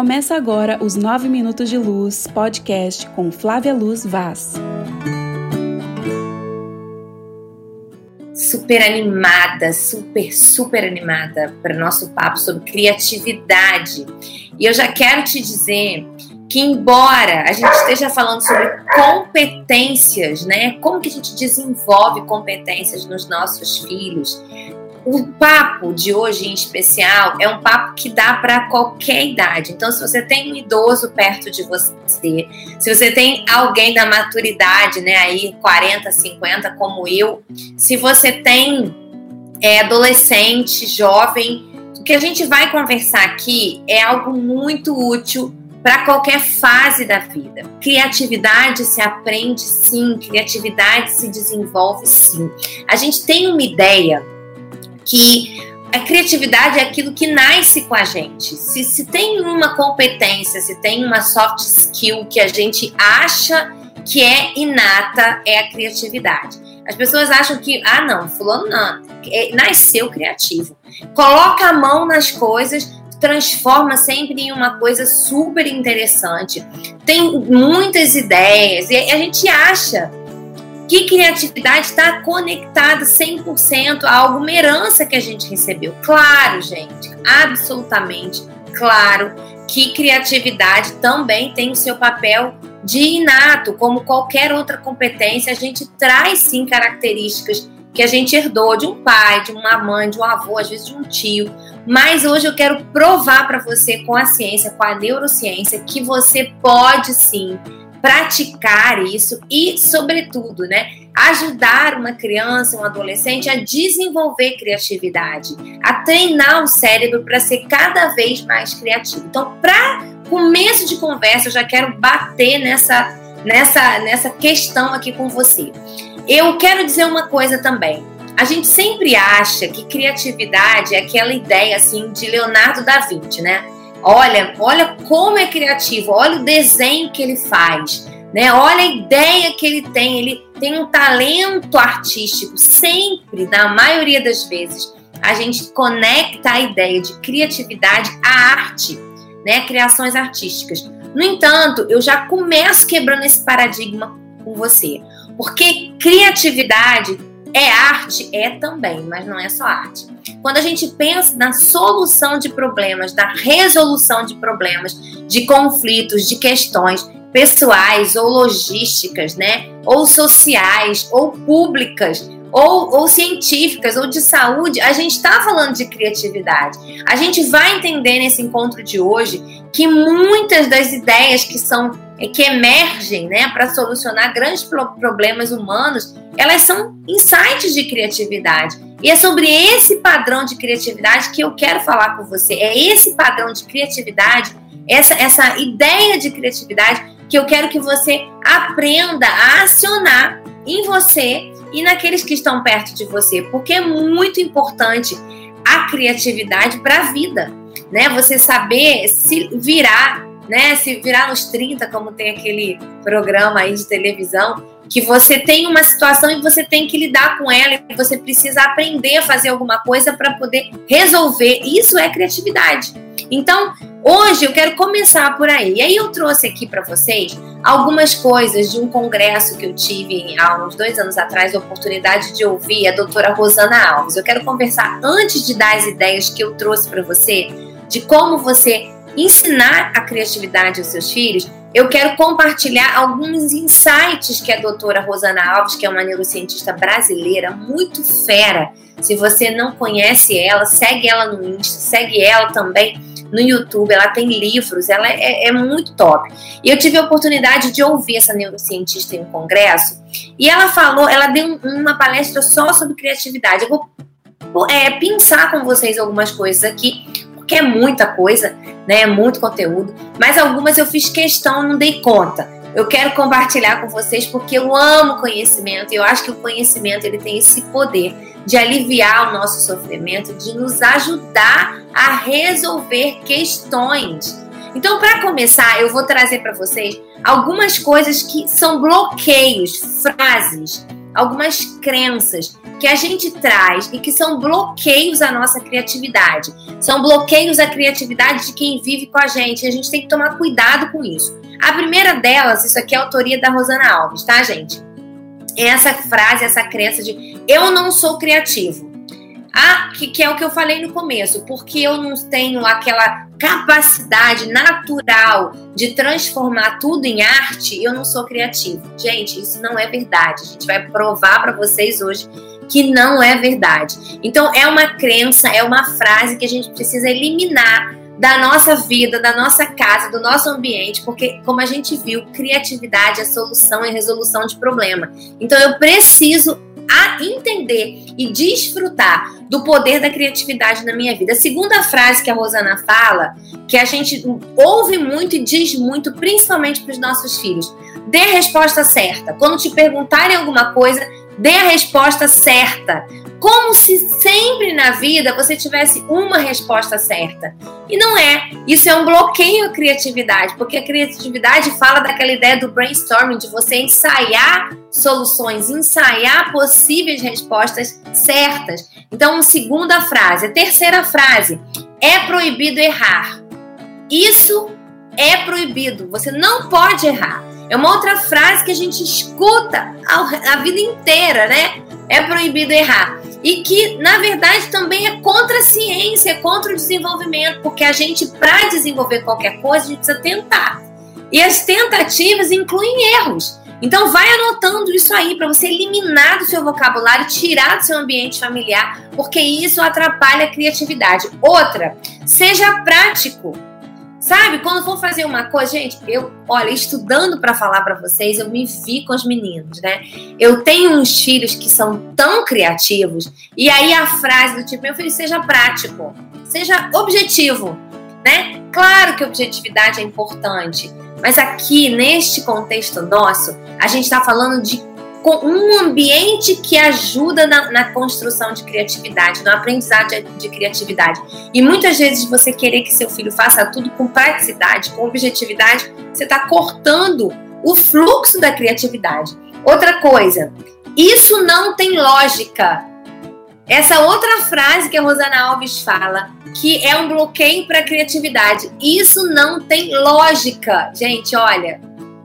Começa agora os 9 Minutos de Luz podcast com Flávia Luz Vaz. Super animada, super, super animada para o nosso papo sobre criatividade. E eu já quero te dizer que embora a gente esteja falando sobre competências, né? Como que a gente desenvolve competências nos nossos filhos? O papo de hoje em especial é um papo que dá para qualquer idade. Então, se você tem um idoso perto de você, se você tem alguém da maturidade, né, aí 40, 50, como eu, se você tem é, adolescente, jovem, o que a gente vai conversar aqui é algo muito útil para qualquer fase da vida. Criatividade se aprende sim, criatividade se desenvolve sim. A gente tem uma ideia que a criatividade é aquilo que nasce com a gente. Se, se tem uma competência, se tem uma soft skill que a gente acha que é inata, é a criatividade. As pessoas acham que, ah, não, fulano não, é, nasceu criativo. Coloca a mão nas coisas, transforma sempre em uma coisa super interessante. Tem muitas ideias e a gente acha que criatividade está conectada 100% a alguma herança que a gente recebeu. Claro, gente, absolutamente claro que criatividade também tem o seu papel de inato, como qualquer outra competência, a gente traz sim características que a gente herdou de um pai, de uma mãe, de um avô, às vezes de um tio. Mas hoje eu quero provar para você com a ciência, com a neurociência, que você pode sim praticar isso e, sobretudo, né, ajudar uma criança, um adolescente a desenvolver criatividade, a treinar o cérebro para ser cada vez mais criativo. Então, para começo de conversa, eu já quero bater nessa nessa nessa questão aqui com você. Eu quero dizer uma coisa também. A gente sempre acha que criatividade é aquela ideia assim de Leonardo da Vinci, né? Olha, olha como é criativo, olha o desenho que ele faz, né? Olha a ideia que ele tem, ele tem um talento artístico. Sempre, na maioria das vezes, a gente conecta a ideia de criatividade à arte, né? Criações artísticas. No entanto, eu já começo quebrando esse paradigma com você, porque criatividade é arte, é também, mas não é só arte. Quando a gente pensa na solução de problemas, na resolução de problemas, de conflitos, de questões pessoais ou logísticas, né? Ou sociais, ou públicas, ou, ou científicas, ou de saúde, a gente está falando de criatividade. A gente vai entender nesse encontro de hoje que muitas das ideias que são que emergem, né, para solucionar grandes problemas humanos, elas são insights de criatividade. E é sobre esse padrão de criatividade que eu quero falar com você. É esse padrão de criatividade, essa, essa ideia de criatividade que eu quero que você aprenda a acionar em você e naqueles que estão perto de você, porque é muito importante a criatividade para a vida, né? Você saber se virar, né? Se virar nos 30, como tem aquele programa aí de televisão, que você tem uma situação e você tem que lidar com ela e você precisa aprender a fazer alguma coisa para poder resolver. Isso é criatividade. Então, hoje eu quero começar por aí. E aí eu trouxe aqui para vocês algumas coisas de um congresso que eu tive há uns dois anos atrás, a oportunidade de ouvir a doutora Rosana Alves. Eu quero conversar antes de dar as ideias que eu trouxe para você, de como você ensinar a criatividade aos seus filhos eu quero compartilhar alguns insights que a doutora Rosana Alves, que é uma neurocientista brasileira muito fera, se você não conhece ela, segue ela no Insta, segue ela também no YouTube, ela tem livros, ela é, é, muito top. E eu tive a oportunidade de ouvir essa neurocientista em um congresso, e ela falou, ela deu uma palestra só sobre criatividade. Eu vou é, pensar com vocês algumas coisas aqui, porque é muita coisa, né? É muito conteúdo. Mas algumas eu fiz questão, não dei conta. Eu quero compartilhar com vocês porque eu amo conhecimento e eu acho que o conhecimento ele tem esse poder de aliviar o nosso sofrimento, de nos ajudar a resolver questões. Então, para começar, eu vou trazer para vocês algumas coisas que são bloqueios, frases algumas crenças que a gente traz e que são bloqueios à nossa criatividade. São bloqueios à criatividade de quem vive com a gente. A gente tem que tomar cuidado com isso. A primeira delas, isso aqui é autoria da Rosana Alves, tá, gente? É essa frase, essa crença de eu não sou criativo. Ah, que, que é o que eu falei no começo, porque eu não tenho aquela capacidade natural de transformar tudo em arte, eu não sou criativo. Gente, isso não é verdade. A gente vai provar para vocês hoje que não é verdade. Então, é uma crença, é uma frase que a gente precisa eliminar da nossa vida, da nossa casa, do nosso ambiente, porque, como a gente viu, criatividade é solução e resolução de problema. Então, eu preciso a entender e desfrutar do poder da criatividade na minha vida. A segunda frase que a Rosana fala, que a gente ouve muito e diz muito, principalmente para os nossos filhos: dê a resposta certa. Quando te perguntarem alguma coisa, dê a resposta certa. Como se sempre na vida você tivesse uma resposta certa. E não é. Isso é um bloqueio à criatividade, porque a criatividade fala daquela ideia do brainstorming, de você ensaiar soluções, ensaiar possíveis respostas certas. Então, segunda frase. Terceira frase: é proibido errar. Isso é proibido. Você não pode errar. É uma outra frase que a gente escuta a, vida inteira, né? É proibido errar. E que, na verdade, também é contra a ciência, é contra o desenvolvimento, porque a gente, para desenvolver qualquer coisa, a gente precisa tentar. E as tentativas incluem erros. Então vai anotando isso aí para você eliminar do seu vocabulário, tirar do seu ambiente familiar, porque isso atrapalha a criatividade. Outra, seja prático. Sabe, quando for fazer uma coisa, gente, eu, olha, estudando para falar para vocês, eu me vi com os meninos, né? Eu tenho uns filhos que são tão criativos, e aí a frase do tipo, meu filho, seja prático, seja objetivo, né? Claro que objetividade é importante, mas aqui, neste contexto nosso, a gente está falando de um ambiente que ajuda na, na, construção de criatividade, no aprendizado de, de, criatividade. E muitas vezes você querer que seu filho faça tudo com praticidade, com objetividade, você está cortando o fluxo da criatividade. Outra coisa, isso não tem lógica. Essa outra frase que a Rosana Alves fala, que é um bloqueio para a criatividade. Isso não tem lógica. Gente, olha,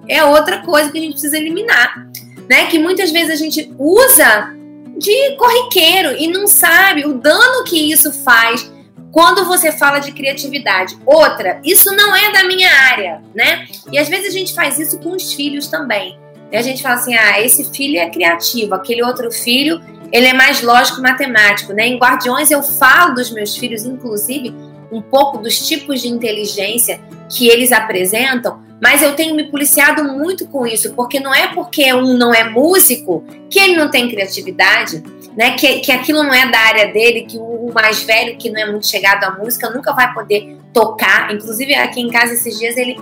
é outra coisa que a gente precisa eliminar né? Que muitas vezes a gente usa de corriqueiro e não sabe o dano que isso faz quando você fala de criatividade. Outra, isso não é da minha área, né? E às vezes a gente faz isso com os filhos também. E a gente fala assim: ah, esse filho é criativo, aquele outro filho, ele é mais lógico matemático, né? Em Guardiões eu falo dos meus filhos, inclusive, um pouco dos tipos de inteligência que eles apresentam, mas eu tenho me policiado muito com isso, porque não é porque um não é músico que ele não tem criatividade, né? Que, que aquilo não é da área dele, que o mais velho, que não é muito chegado à música, nunca vai poder tocar. Inclusive, aqui em casa, esses dias, ele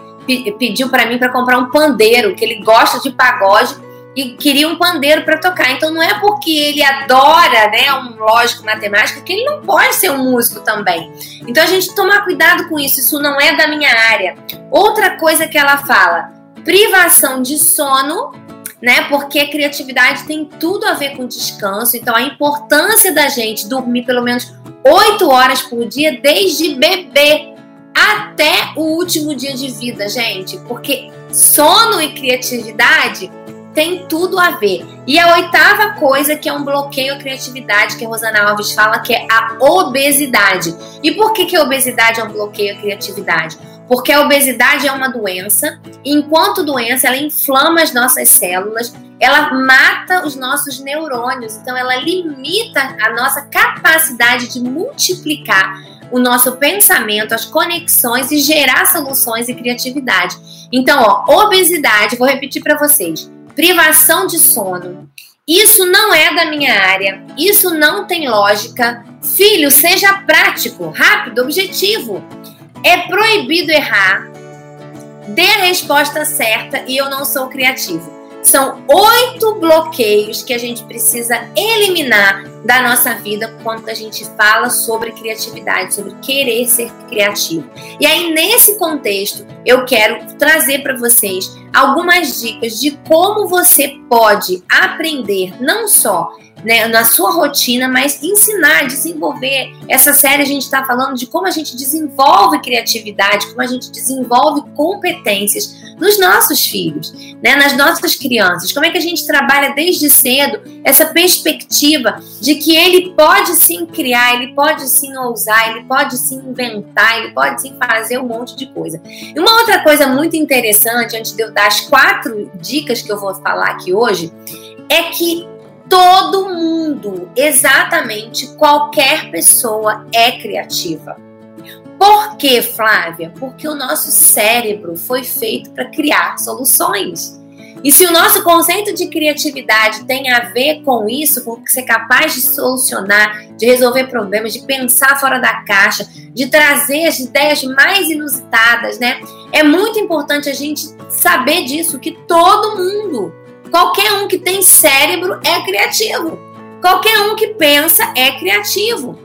pediu para mim para comprar um pandeiro, que ele gosta de pagode e queria um pandeiro para tocar. Então não é porque ele adora, né, um lógico matemático que ele não pode ser um músico também. Então a gente tomar cuidado com isso, isso não é da minha área. Outra coisa que ela fala, privação de sono, né? Porque a criatividade tem tudo a ver com descanso. Então a importância da gente dormir pelo menos oito horas por dia desde bebê até o último dia de vida, gente, porque sono e criatividade tem tudo a ver. E a oitava coisa que é um bloqueio à criatividade, que a Rosana Alves fala, que é a obesidade. E por que, que a obesidade é um bloqueio à criatividade? Porque a obesidade é uma doença, e enquanto doença, ela inflama as nossas células, ela mata os nossos neurônios, então ela limita a nossa capacidade de multiplicar o nosso pensamento, as conexões e gerar soluções e criatividade. Então, ó, obesidade, vou repetir para vocês privação de sono. Isso não é da minha área, isso não tem lógica. Filho, seja prático, rápido, objetivo. É proibido errar. Dê a resposta certa e eu não sou criativo. São oito bloqueios que a gente precisa eliminar da nossa vida quando a gente fala sobre criatividade, sobre querer ser criativo. E aí, nesse contexto, eu quero trazer para vocês algumas dicas de como você pode aprender não só né, na sua rotina, mas ensinar, desenvolver. Essa série a gente está falando de como a gente desenvolve criatividade, como a gente desenvolve competências nos nossos filhos, né, nas nossas crianças. Como é que a gente trabalha desde cedo essa perspectiva de que ele pode sim criar, ele pode sim ousar, ele pode sim inventar, ele pode sim fazer um monte de coisa. E uma outra coisa muito interessante, antes de eu dar as quatro dicas que eu vou falar aqui hoje, é que todo mundo, exatamente qualquer pessoa é criativa. Por que, Flávia? Porque o nosso cérebro foi feito para criar soluções. E se o nosso conceito de criatividade tem a ver com isso, com ser capaz de solucionar, de resolver problemas, de pensar fora da caixa, de trazer as ideias mais inusitadas, né? É muito importante a gente saber disso, que todo mundo Qualquer um que tem cérebro é criativo. Qualquer um que pensa é criativo,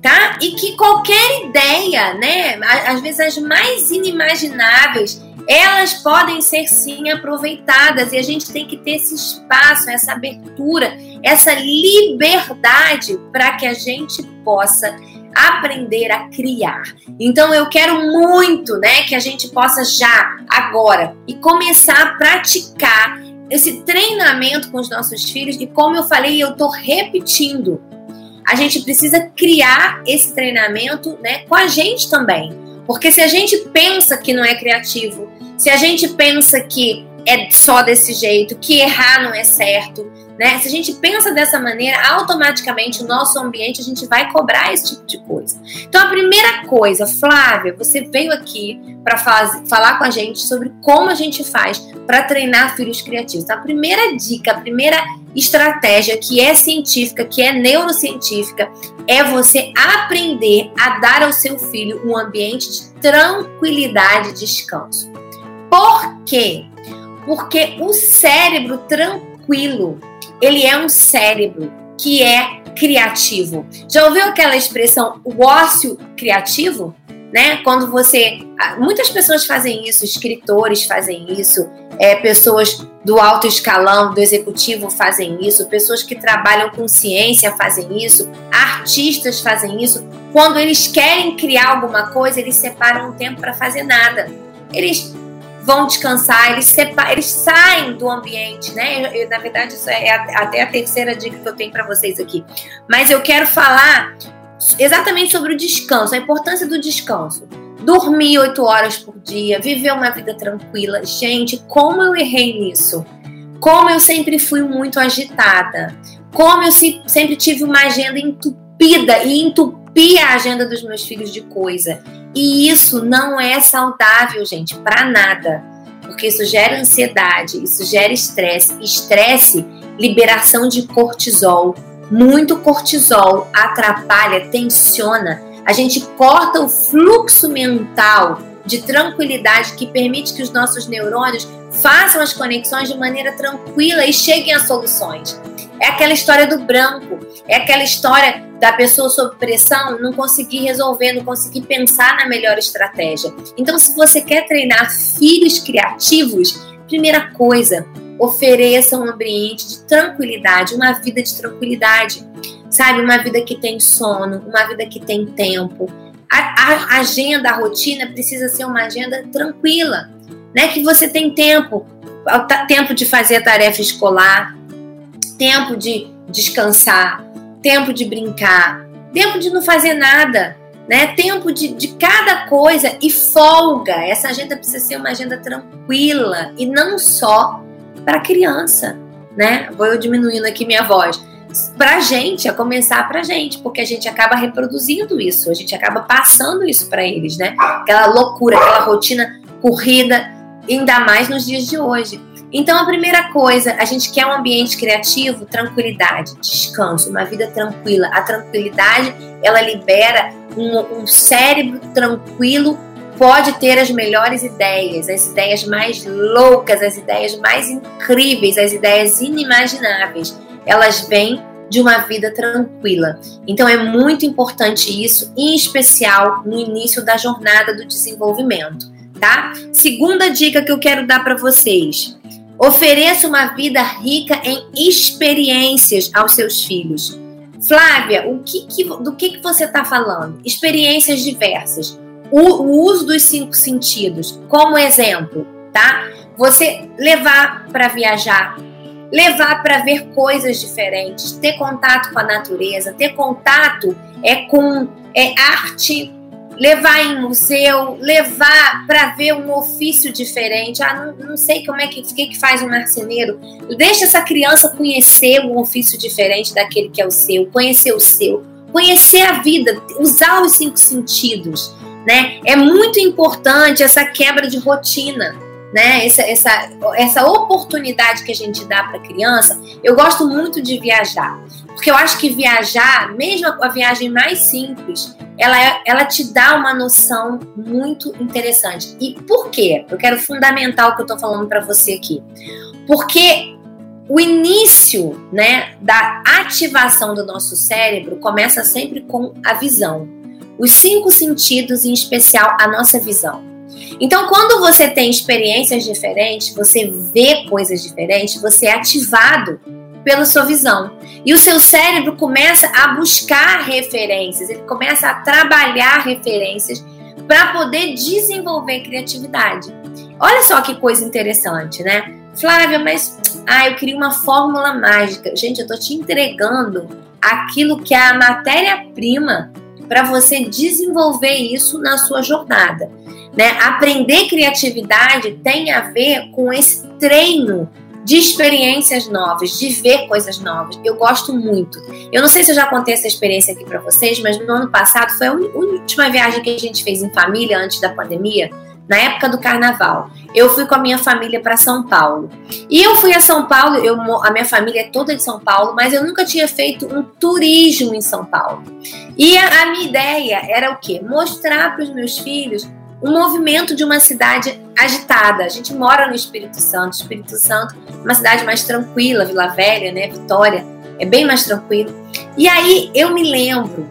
tá? E que qualquer ideia, né, às vezes as mais inimagináveis, elas podem ser sim aproveitadas e a gente tem que ter esse espaço, essa abertura, essa liberdade para que a gente possa aprender a criar. Então eu quero muito, né, que a gente possa já agora e começar a praticar esse treinamento com os nossos filhos e como eu falei, eu estou repetindo. A gente precisa criar esse treinamento, né, com a gente também. Porque se a gente pensa que não é criativo, se a gente pensa que é só desse jeito, que errar não é certo, né? Se a gente pensa dessa maneira, automaticamente o nosso ambiente a gente vai cobrar esse tipo de coisa. Então a primeira coisa, Flávia, você veio aqui para falar com a gente sobre como a gente faz para treinar filhos criativos. Então, a primeira dica, a primeira estratégia que é científica, que é neurocientífica, é você aprender a dar ao seu filho um ambiente de tranquilidade e descanso. Por quê? Porque o cérebro tranquilo ele é um cérebro que é criativo. Já ouviu aquela expressão o ócio criativo? Né? Quando você. Muitas pessoas fazem isso, escritores fazem isso, é, pessoas do alto escalão, do executivo fazem isso, pessoas que trabalham com ciência fazem isso, artistas fazem isso. Quando eles querem criar alguma coisa, eles separam um tempo para fazer nada. Eles vão descansar, eles, separam, eles saem do ambiente, né? Eu, eu, na verdade, isso é até a terceira dica que eu tenho para vocês aqui. Mas eu quero falar exatamente sobre o descanso, a importância do descanso. Dormir oito horas por dia, viver uma vida tranquila. Gente, como eu errei nisso? Como eu sempre fui muito agitada. Como eu sempre tive uma agenda entupida e entupi a agenda dos meus filhos de coisa. E isso não é saudável, gente, para nada. Porque isso gera ansiedade, isso gera estresse. Estresse, liberação de cortisol. Muito cortisol atrapalha, tensiona. A gente corta o fluxo mental de tranquilidade que permite que os nossos neurônios façam as conexões de maneira tranquila e cheguem a soluções. É aquela história do branco, é aquela história da pessoa sob pressão não conseguir resolver, não conseguir pensar na melhor estratégia. Então, se você quer treinar filhos criativos, primeira coisa, ofereça um ambiente de tranquilidade, uma vida de tranquilidade, sabe? Uma vida que tem sono, uma vida que tem tempo. A, a agenda, a rotina precisa ser uma agenda tranquila, né? Que você tem tempo, tempo de fazer a tarefa escolar, tempo de descansar, tempo de brincar, tempo de não fazer nada, né? Tempo de, de cada coisa e folga. Essa agenda precisa ser uma agenda tranquila e não só para criança, né? Vou eu diminuindo aqui minha voz. Pra gente, a começar pra gente, porque a gente acaba reproduzindo isso, a gente acaba passando isso para eles, né? Aquela loucura, aquela rotina corrida, ainda mais nos dias de hoje. Então, a primeira coisa, a gente quer um ambiente criativo, tranquilidade, descanso, uma vida tranquila. A tranquilidade, ela libera um, um cérebro tranquilo pode ter as melhores ideias, as ideias mais loucas, as ideias mais incríveis, as ideias inimagináveis. Elas vêm de uma vida tranquila. Então é muito importante isso, em especial no início da jornada do desenvolvimento, tá? Segunda dica que eu quero dar para vocês: ofereça uma vida rica em experiências aos seus filhos. Flávia, o que, que do que, que você está falando? Experiências diversas. O, o uso dos cinco sentidos, como exemplo, tá? Você levar para viajar, levar para ver coisas diferentes, ter contato com a natureza, ter contato é com é, arte, levar em museu, levar para ver um ofício diferente. Ah, não, não sei como é que, que, que faz um marceneiro. Deixa essa criança conhecer um ofício diferente daquele que é o seu, conhecer o seu, conhecer a vida, usar os cinco sentidos. Né? É muito importante essa quebra de rotina né? Essa, essa, essa oportunidade que a gente dá para a criança, eu gosto muito de viajar, porque eu acho que viajar, mesmo a viagem mais simples, ela, é, ela te dá uma noção muito interessante. E por quê? Eu quero fundamentar o que eu estou falando para você aqui. Porque o início né, da ativação do nosso cérebro começa sempre com a visão. Os cinco sentidos, em especial a nossa visão. Então, quando você tem experiências diferentes, você vê coisas diferentes, você é ativado pela sua visão. E o seu cérebro começa a buscar referências, ele começa a trabalhar referências para poder desenvolver criatividade. Olha só que coisa interessante, né? Flávia, mas ah, eu queria uma fórmula mágica. Gente, eu tô te entregando aquilo que é a matéria-prima para você desenvolver isso na sua jornada. Né? Aprender criatividade tem a ver com esse treino de experiências novas, de ver coisas novas. Eu gosto muito. Eu não sei se eu já contei essa experiência aqui para vocês, mas no ano passado foi a última viagem que a gente fez em família antes da pandemia, na época do carnaval. Eu fui com a minha família para São Paulo. E eu fui a São Paulo, eu, a minha família é toda de São Paulo, mas eu nunca tinha feito um turismo em São Paulo. E a, a minha ideia era o quê? Mostrar para os meus filhos um movimento de uma cidade agitada. A gente mora no Espírito Santo. Espírito Santo, uma cidade mais tranquila, Vila Velha, né? Vitória, é bem mais tranquilo. E aí eu me lembro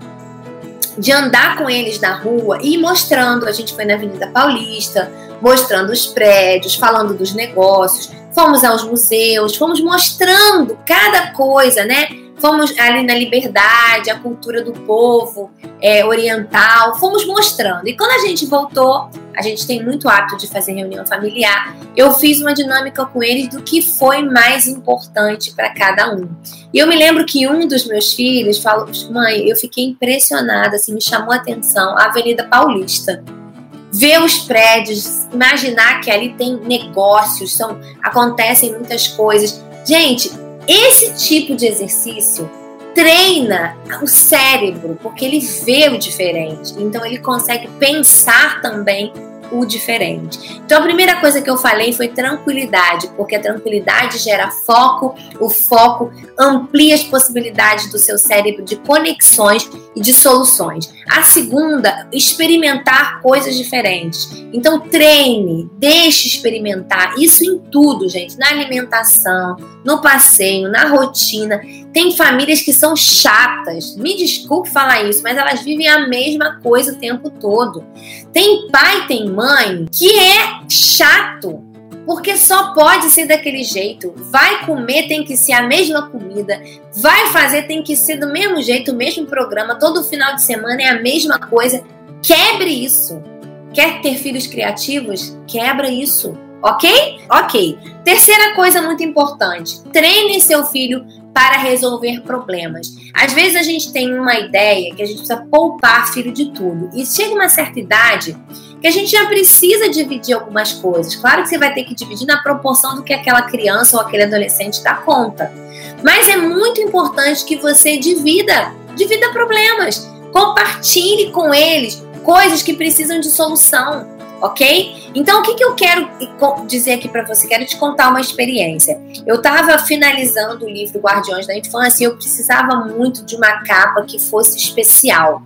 de andar com eles na rua e mostrando. A gente foi na Avenida Paulista, mostrando os prédios, falando dos negócios. Fomos aos museus, fomos mostrando cada coisa, né? Fomos ali na liberdade, a cultura do povo é, oriental, fomos mostrando. E quando a gente voltou, a gente tem muito hábito de fazer reunião familiar, eu fiz uma dinâmica com eles do que foi mais importante para cada um. E eu me lembro que um dos meus filhos falou: mãe, eu fiquei impressionada, assim, me chamou a atenção a Avenida Paulista ver os prédios, imaginar que ali tem negócios, são acontecem muitas coisas. Gente, esse tipo de exercício treina o cérebro, porque ele vê o diferente. Então ele consegue pensar também o diferente. Então a primeira coisa que eu falei foi tranquilidade, porque a tranquilidade gera foco, o foco amplia as possibilidades do seu cérebro de conexões e de soluções. A segunda, experimentar coisas diferentes. Então treine, deixe experimentar isso em tudo, gente, na alimentação, no passeio, na rotina. Tem famílias que são chatas. Me desculpe falar isso, mas elas vivem a mesma coisa o tempo todo. Tem pai, tem mãe que é chato. Porque só pode ser daquele jeito. Vai comer, tem que ser a mesma comida. Vai fazer, tem que ser do mesmo jeito, o mesmo programa. Todo final de semana é a mesma coisa. Quebre isso. Quer ter filhos criativos? Quebra isso. Ok? Ok. Terceira coisa muito importante: treine seu filho para resolver problemas. Às vezes a gente tem uma ideia que a gente precisa poupar filho de tudo. E chega uma certa idade que a gente já precisa dividir algumas coisas. Claro que você vai ter que dividir na proporção do que aquela criança ou aquele adolescente dá conta. Mas é muito importante que você divida, divida problemas. Compartilhe com eles coisas que precisam de solução ok? Então, o que, que eu quero dizer aqui para você? Quero te contar uma experiência. Eu estava finalizando o livro Guardiões da Infância e eu precisava muito de uma capa que fosse especial.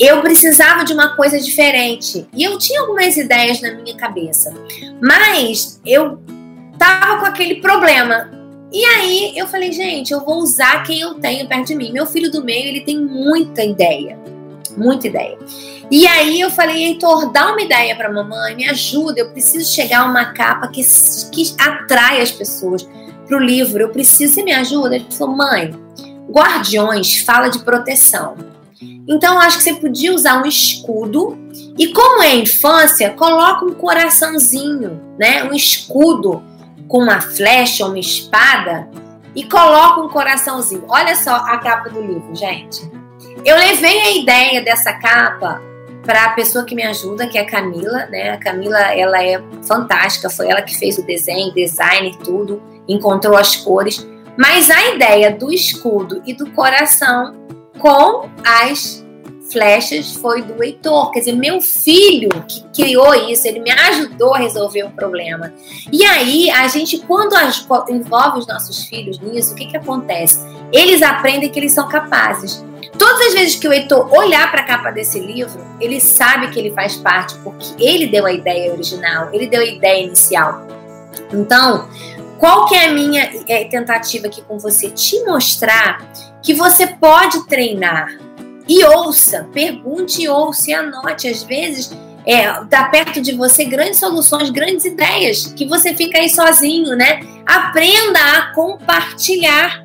eu precisava de uma coisa diferente. E eu tinha algumas ideias na minha cabeça. Mas eu tava com aquele problema. E aí eu falei, gente, eu vou usar quem eu tenho perto de mim. Meu filho do meio, ele tem muita ideia. Muita ideia. E aí eu falei, Heitor, dá uma ideia para mamãe, me ajuda, eu preciso chegar a uma capa que, que atrai as pessoas pro livro, eu preciso, você me ajuda? Ele falou, mãe, Guardiões fala de proteção. Então, acho que você podia usar um escudo e, como é infância, coloca um coraçãozinho, né? Um escudo com uma flecha, uma espada e coloca um coraçãozinho. Olha só a capa do livro, gente. Eu levei a ideia dessa capa para a pessoa que me ajuda, que é a Camila, né? A Camila, ela é fantástica, foi ela que fez o desenho, design, tudo, encontrou as cores. Mas a ideia do escudo e do coração com as flechas foi do Heitor. Quer dizer, meu filho que criou isso, ele me ajudou a resolver um problema. E aí, a gente, quando envolve os nossos filhos nisso, o que, que acontece? Eles aprendem que eles são capazes. Todas as vezes que o Heitor olhar para a capa desse livro, ele sabe que ele faz parte, porque ele deu a ideia original, ele deu a ideia inicial. Então, qual que é a minha é, tentativa aqui com você? Te mostrar que você pode treinar. E ouça, pergunte e ouça e anote. Às vezes, é, tá perto de você grandes soluções, grandes ideias, que você fica aí sozinho, né? Aprenda a compartilhar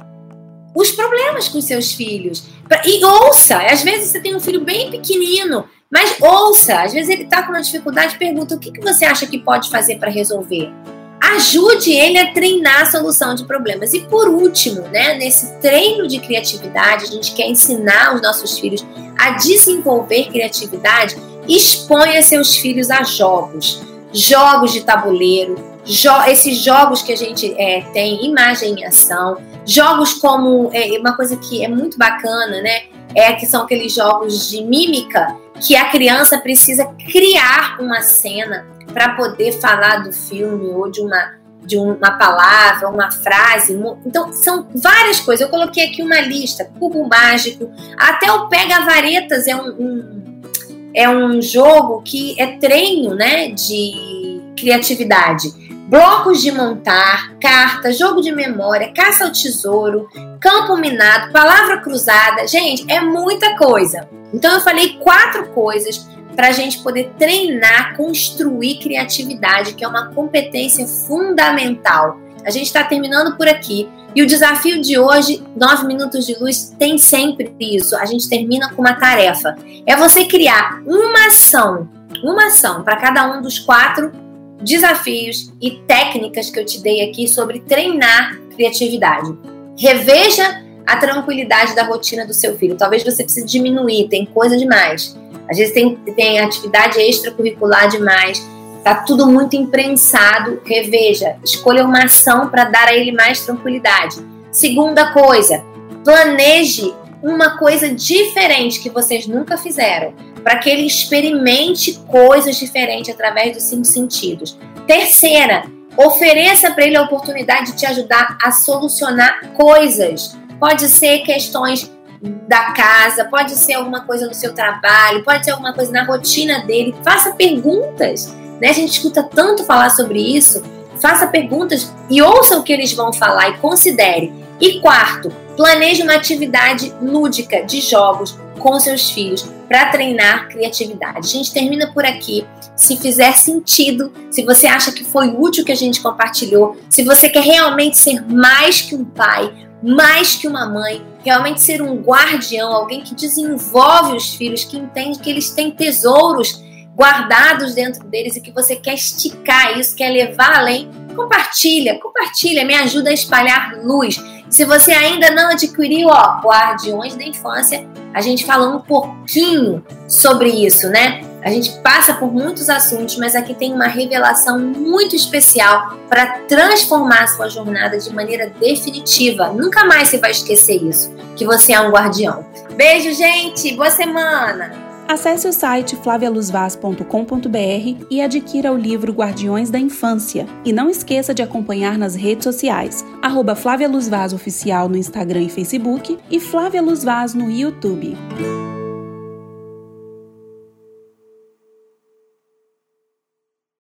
os problemas com seus filhos. E ouça, às vezes você tem um filho bem pequenino, mas ouça, às vezes ele está com uma dificuldade, pergunta o que, que você acha que pode fazer para resolver. Ajude ele a treinar a solução de problemas. E por último, né, nesse treino de criatividade, a gente quer ensinar os nossos filhos a desenvolver criatividade. Exponha seus filhos a jogos, jogos de tabuleiro, jo esses jogos que a gente é, tem, imagem em ação, jogos como é, uma coisa que é muito bacana, né? É que são aqueles jogos de mímica que a criança precisa criar uma cena para poder falar do filme ou de uma de uma palavra, uma frase. Então, são várias coisas. Eu coloquei aqui uma lista: cubo mágico, até o pega-varetas é um, um, é um jogo que é treino né, de criatividade. Blocos de montar, carta, jogo de memória, caça ao tesouro, campo minado, palavra cruzada. Gente, é muita coisa. Então, eu falei quatro coisas para a gente poder treinar, construir criatividade, que é uma competência fundamental. A gente está terminando por aqui. E o desafio de hoje, 9 minutos de luz, tem sempre isso. A gente termina com uma tarefa. É você criar uma ação, uma ação para cada um dos quatro desafios e técnicas que eu te dei aqui sobre treinar criatividade. Reveja a tranquilidade da rotina do seu filho. Talvez você precise diminuir, tem coisa demais. Às vezes tem, tem atividade extracurricular demais, tá tudo muito imprensado. Reveja, escolha uma ação para dar a ele mais tranquilidade. Segunda coisa, planeje uma coisa diferente que vocês nunca fizeram, para que ele experimente coisas diferentes através dos cinco sentidos. Terceira, ofereça para ele a oportunidade de te ajudar a solucionar coisas. Pode ser questões da casa, pode ser alguma coisa no seu trabalho, pode ser alguma coisa na rotina dele. Faça perguntas, né? A gente escuta tanto falar sobre isso. Faça perguntas e ouça o que eles vão falar e considere. E quarto, planeje uma atividade lúdica de jogos com seus filhos para treinar criatividade. A gente termina por aqui. Se fizer sentido, se você acha que foi útil o que a gente compartilhou, se você quer realmente ser mais que um pai, mais que uma mãe, realmente ser um guardião, alguém que desenvolve os filhos, que entende que eles têm tesouros guardados dentro deles e que você quer esticar isso, quer levar além, compartilha, compartilha, me ajuda a espalhar luz. Se você ainda não adquiriu, ó, Guardiões da Infância, a gente falou um pouquinho sobre isso, né? A gente passa por muitos assuntos, mas aqui tem uma revelação muito especial para transformar a sua jornada de maneira definitiva. Nunca mais você vai esquecer isso, que você é um guardião. Beijo, gente! Boa semana! Acesse o site flavialuzvaz.com.br e adquira o livro Guardiões da Infância. E não esqueça de acompanhar nas redes sociais, arroba Flávia Luz Vaz Oficial no Instagram e Facebook e Flávia Luz Vaz no YouTube.